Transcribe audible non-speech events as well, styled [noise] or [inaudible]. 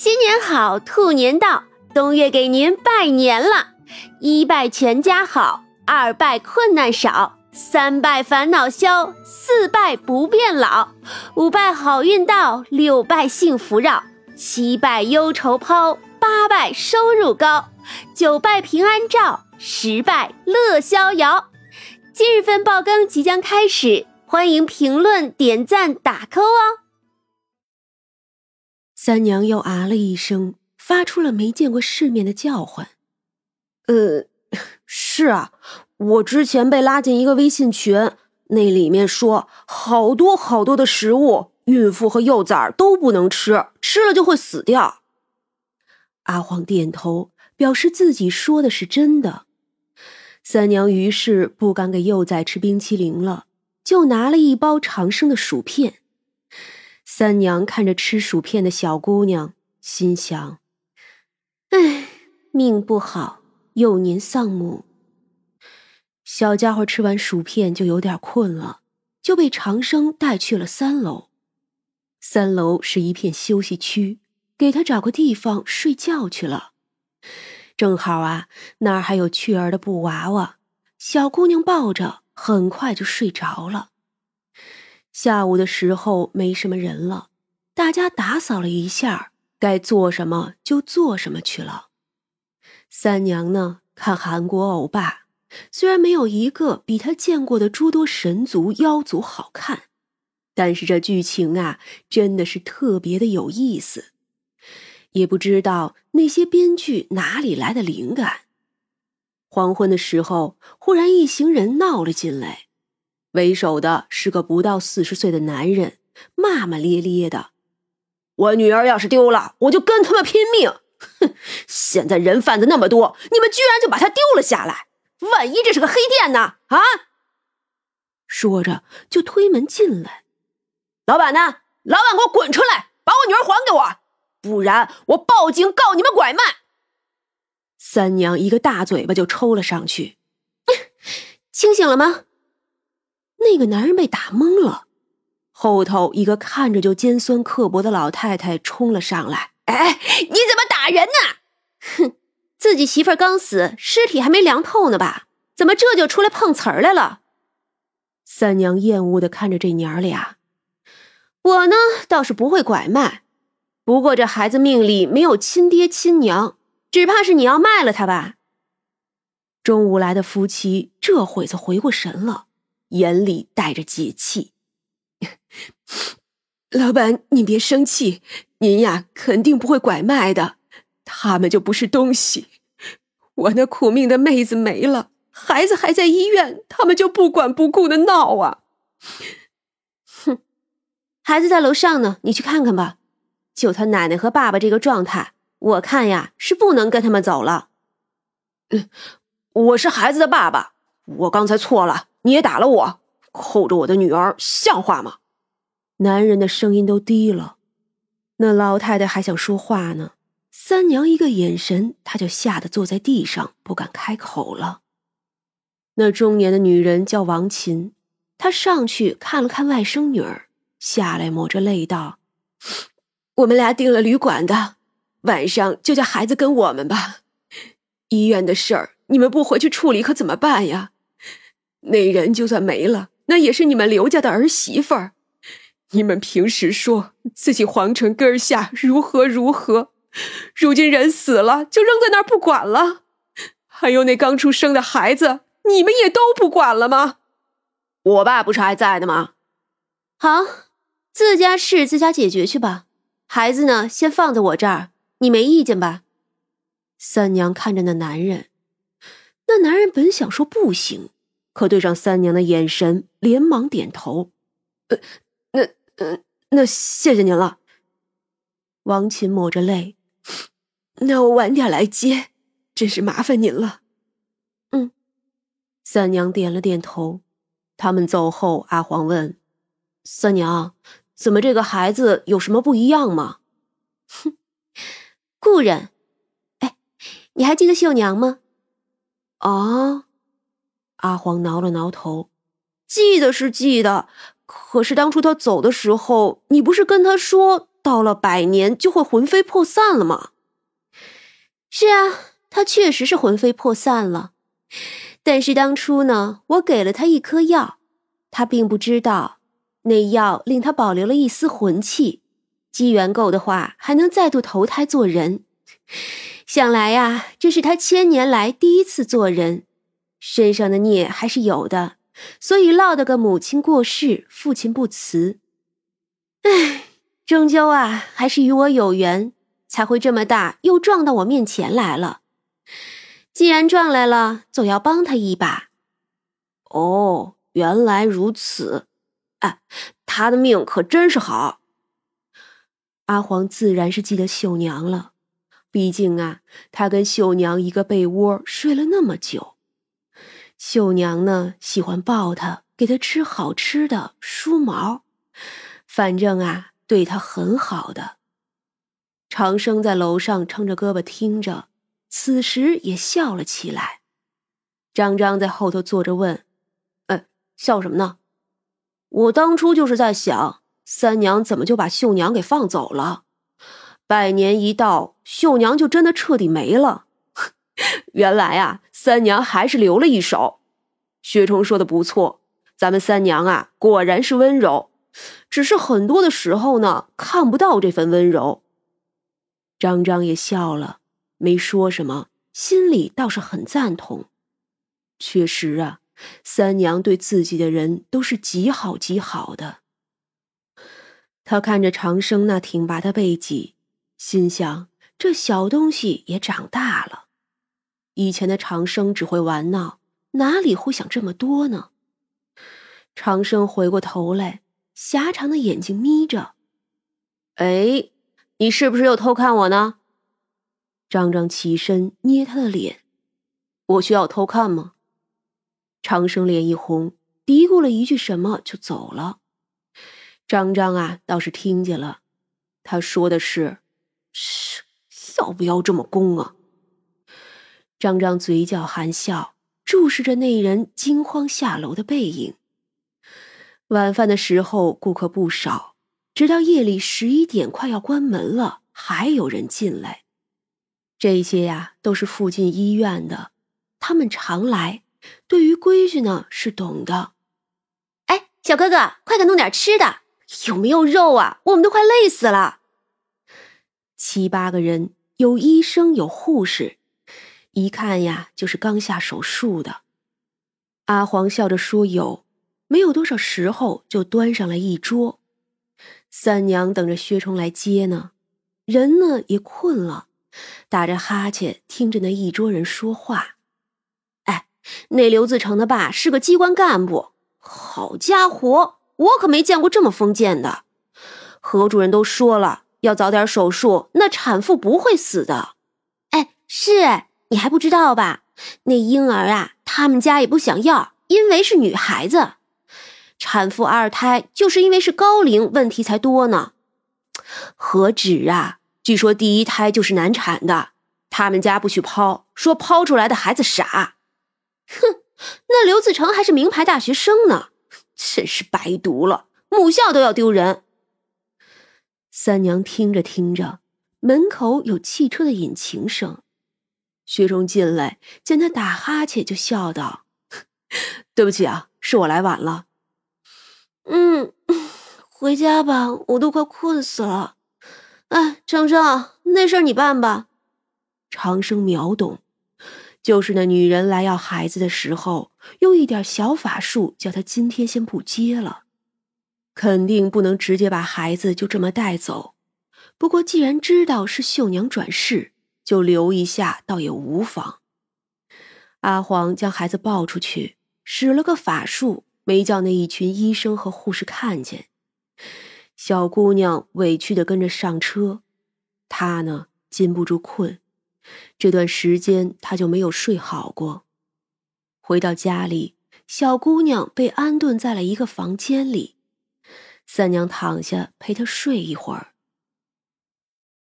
新年好，兔年到，冬月给您拜年了。一拜全家好，二拜困难少，三拜烦恼消，四拜不变老，五拜好运到，六拜幸福绕，七拜忧愁抛，八拜收入高，九拜平安照，十拜乐逍遥。今日份爆更即将开始，欢迎评论、点赞、打 call 哦。三娘又啊了一声，发出了没见过世面的叫唤。呃，[laughs] 是啊，我之前被拉进一个微信群，那里面说好多好多的食物，孕妇和幼崽都不能吃，吃了就会死掉。阿黄点头，表示自己说的是真的。三娘于是不敢给幼崽吃冰淇淋了，就拿了一包长生的薯片。三娘看着吃薯片的小姑娘，心想：“哎，命不好，幼年丧母。”小家伙吃完薯片就有点困了，就被长生带去了三楼。三楼是一片休息区，给他找个地方睡觉去了。正好啊，那儿还有雀儿的布娃娃，小姑娘抱着，很快就睡着了。下午的时候没什么人了，大家打扫了一下，该做什么就做什么去了。三娘呢，看韩国欧巴，虽然没有一个比她见过的诸多神族妖族好看，但是这剧情啊，真的是特别的有意思。也不知道那些编剧哪里来的灵感。黄昏的时候，忽然一行人闹了进来。为首的是个不到四十岁的男人，骂骂咧咧的：“我女儿要是丢了，我就跟他们拼命！哼，现在人贩子那么多，你们居然就把她丢了下来？万一这是个黑店呢？啊！”说着就推门进来。老板呢？老板，给我滚出来，把我女儿还给我，不然我报警告你们拐卖！三娘一个大嘴巴就抽了上去。[laughs] 清醒了吗？那个男人被打懵了，后头一个看着就尖酸刻薄的老太太冲了上来：“哎，你怎么打人呢？哼，自己媳妇刚死，尸体还没凉透呢吧？怎么这就出来碰瓷儿来了？”三娘厌恶的看着这娘俩：“我呢倒是不会拐卖，不过这孩子命里没有亲爹亲娘，只怕是你要卖了他吧？”中午来的夫妻这会子回过神了。眼里带着解气，[laughs] 老板，您别生气，您呀肯定不会拐卖的，他们就不是东西。我那苦命的妹子没了，孩子还在医院，他们就不管不顾的闹啊！哼，孩子在楼上呢，你去看看吧。就他奶奶和爸爸这个状态，我看呀是不能跟他们走了。嗯，我是孩子的爸爸，我刚才错了。你也打了我，扣着我的女儿，像话吗？男人的声音都低了。那老太太还想说话呢，三娘一个眼神，她就吓得坐在地上，不敢开口了。那中年的女人叫王琴，她上去看了看外甥女儿，下来抹着泪道：“我们俩订了旅馆的，晚上就叫孩子跟我们吧。[laughs] 医院的事儿，你们不回去处理可怎么办呀？”那人就算没了，那也是你们刘家的儿媳妇儿。你们平时说自己皇城根下如何如何，如今人死了就扔在那儿不管了。还有那刚出生的孩子，你们也都不管了吗？我爸不是还在的吗？好，自家事自家解决去吧。孩子呢，先放在我这儿，你没意见吧？三娘看着那男人，那男人本想说不行。可对上三娘的眼神，连忙点头。呃，那，呃，那谢谢您了。王琴抹着泪，那我晚点来接，真是麻烦您了。嗯，三娘点了点头。他们走后，阿黄问：“三娘，怎么这个孩子有什么不一样吗？” [laughs] 哼，故人。哎，你还记得秀娘吗？哦。阿黄挠了挠头，记得是记得，可是当初他走的时候，你不是跟他说到了百年就会魂飞魄散了吗？是啊，他确实是魂飞魄散了。但是当初呢，我给了他一颗药，他并不知道，那药令他保留了一丝魂气，机缘够的话，还能再度投胎做人。[laughs] 想来呀，这是他千年来第一次做人，身上的孽还是有的，所以落得个母亲过世，父亲不辞。唉，终究啊，还是与我有缘，才会这么大又撞到我面前来了。既然撞来了，总要帮他一把。哦，原来如此。哎，他的命可真是好。阿黄自然是记得秀娘了。毕竟啊，他跟秀娘一个被窝睡了那么久，秀娘呢喜欢抱他，给他吃好吃的，梳毛，反正啊对他很好的。长生在楼上撑着胳膊听着，此时也笑了起来。张张在后头坐着问：“哎，笑什么呢？我当初就是在想，三娘怎么就把秀娘给放走了？”百年一到，秀娘就真的彻底没了。原来啊，三娘还是留了一手。薛冲说的不错，咱们三娘啊，果然是温柔，只是很多的时候呢，看不到这份温柔。张张也笑了，没说什么，心里倒是很赞同。确实啊，三娘对自己的人都是极好极好的。他看着长生那挺拔的背脊。心想：这小东西也长大了。以前的长生只会玩闹，哪里会想这么多呢？长生回过头来，狭长的眼睛眯着。哎，你是不是又偷看我呢？张张起身捏他的脸。我需要偷看吗？长生脸一红，嘀咕了一句什么就走了。张张啊，倒是听见了，他说的是。嘘，要不要这么攻啊？张张嘴角含笑，注视着那人惊慌下楼的背影。晚饭的时候，顾客不少，直到夜里十一点快要关门了，还有人进来。这些呀，都是附近医院的，他们常来，对于规矩呢是懂的。哎，小哥哥，快给弄点吃的，有没有肉啊？我们都快累死了。七八个人，有医生，有护士，一看呀，就是刚下手术的。阿黄笑着说：“有。”没有多少时候，就端上来一桌。三娘等着薛冲来接呢，人呢也困了，打着哈欠听着那一桌人说话。哎，那刘自成的爸是个机关干部，好家伙，我可没见过这么封建的。何主任都说了。要早点手术，那产妇不会死的。哎，是哎，你还不知道吧？那婴儿啊，他们家也不想要，因为是女孩子。产妇二胎就是因为是高龄，问题才多呢。何止啊！据说第一胎就是难产的，他们家不许抛，说抛出来的孩子傻。哼，那刘子成还是名牌大学生呢，真是白读了，母校都要丢人。三娘听着听着，门口有汽车的引擎声。薛冲进来，见他打哈欠，就笑道：“对不起啊，是我来晚了。”“嗯，[laughs] 回家吧，我都快困死了。”“哎，长生，那事儿你办吧。”长生秒懂，就是那女人来要孩子的时候，用一点小法术，叫他今天先不接了。肯定不能直接把孩子就这么带走，不过既然知道是秀娘转世，就留一下倒也无妨。阿黄将孩子抱出去，使了个法术，没叫那一群医生和护士看见。小姑娘委屈的跟着上车，她呢禁不住困，这段时间她就没有睡好过。回到家里，小姑娘被安顿在了一个房间里。三娘躺下陪她睡一会儿，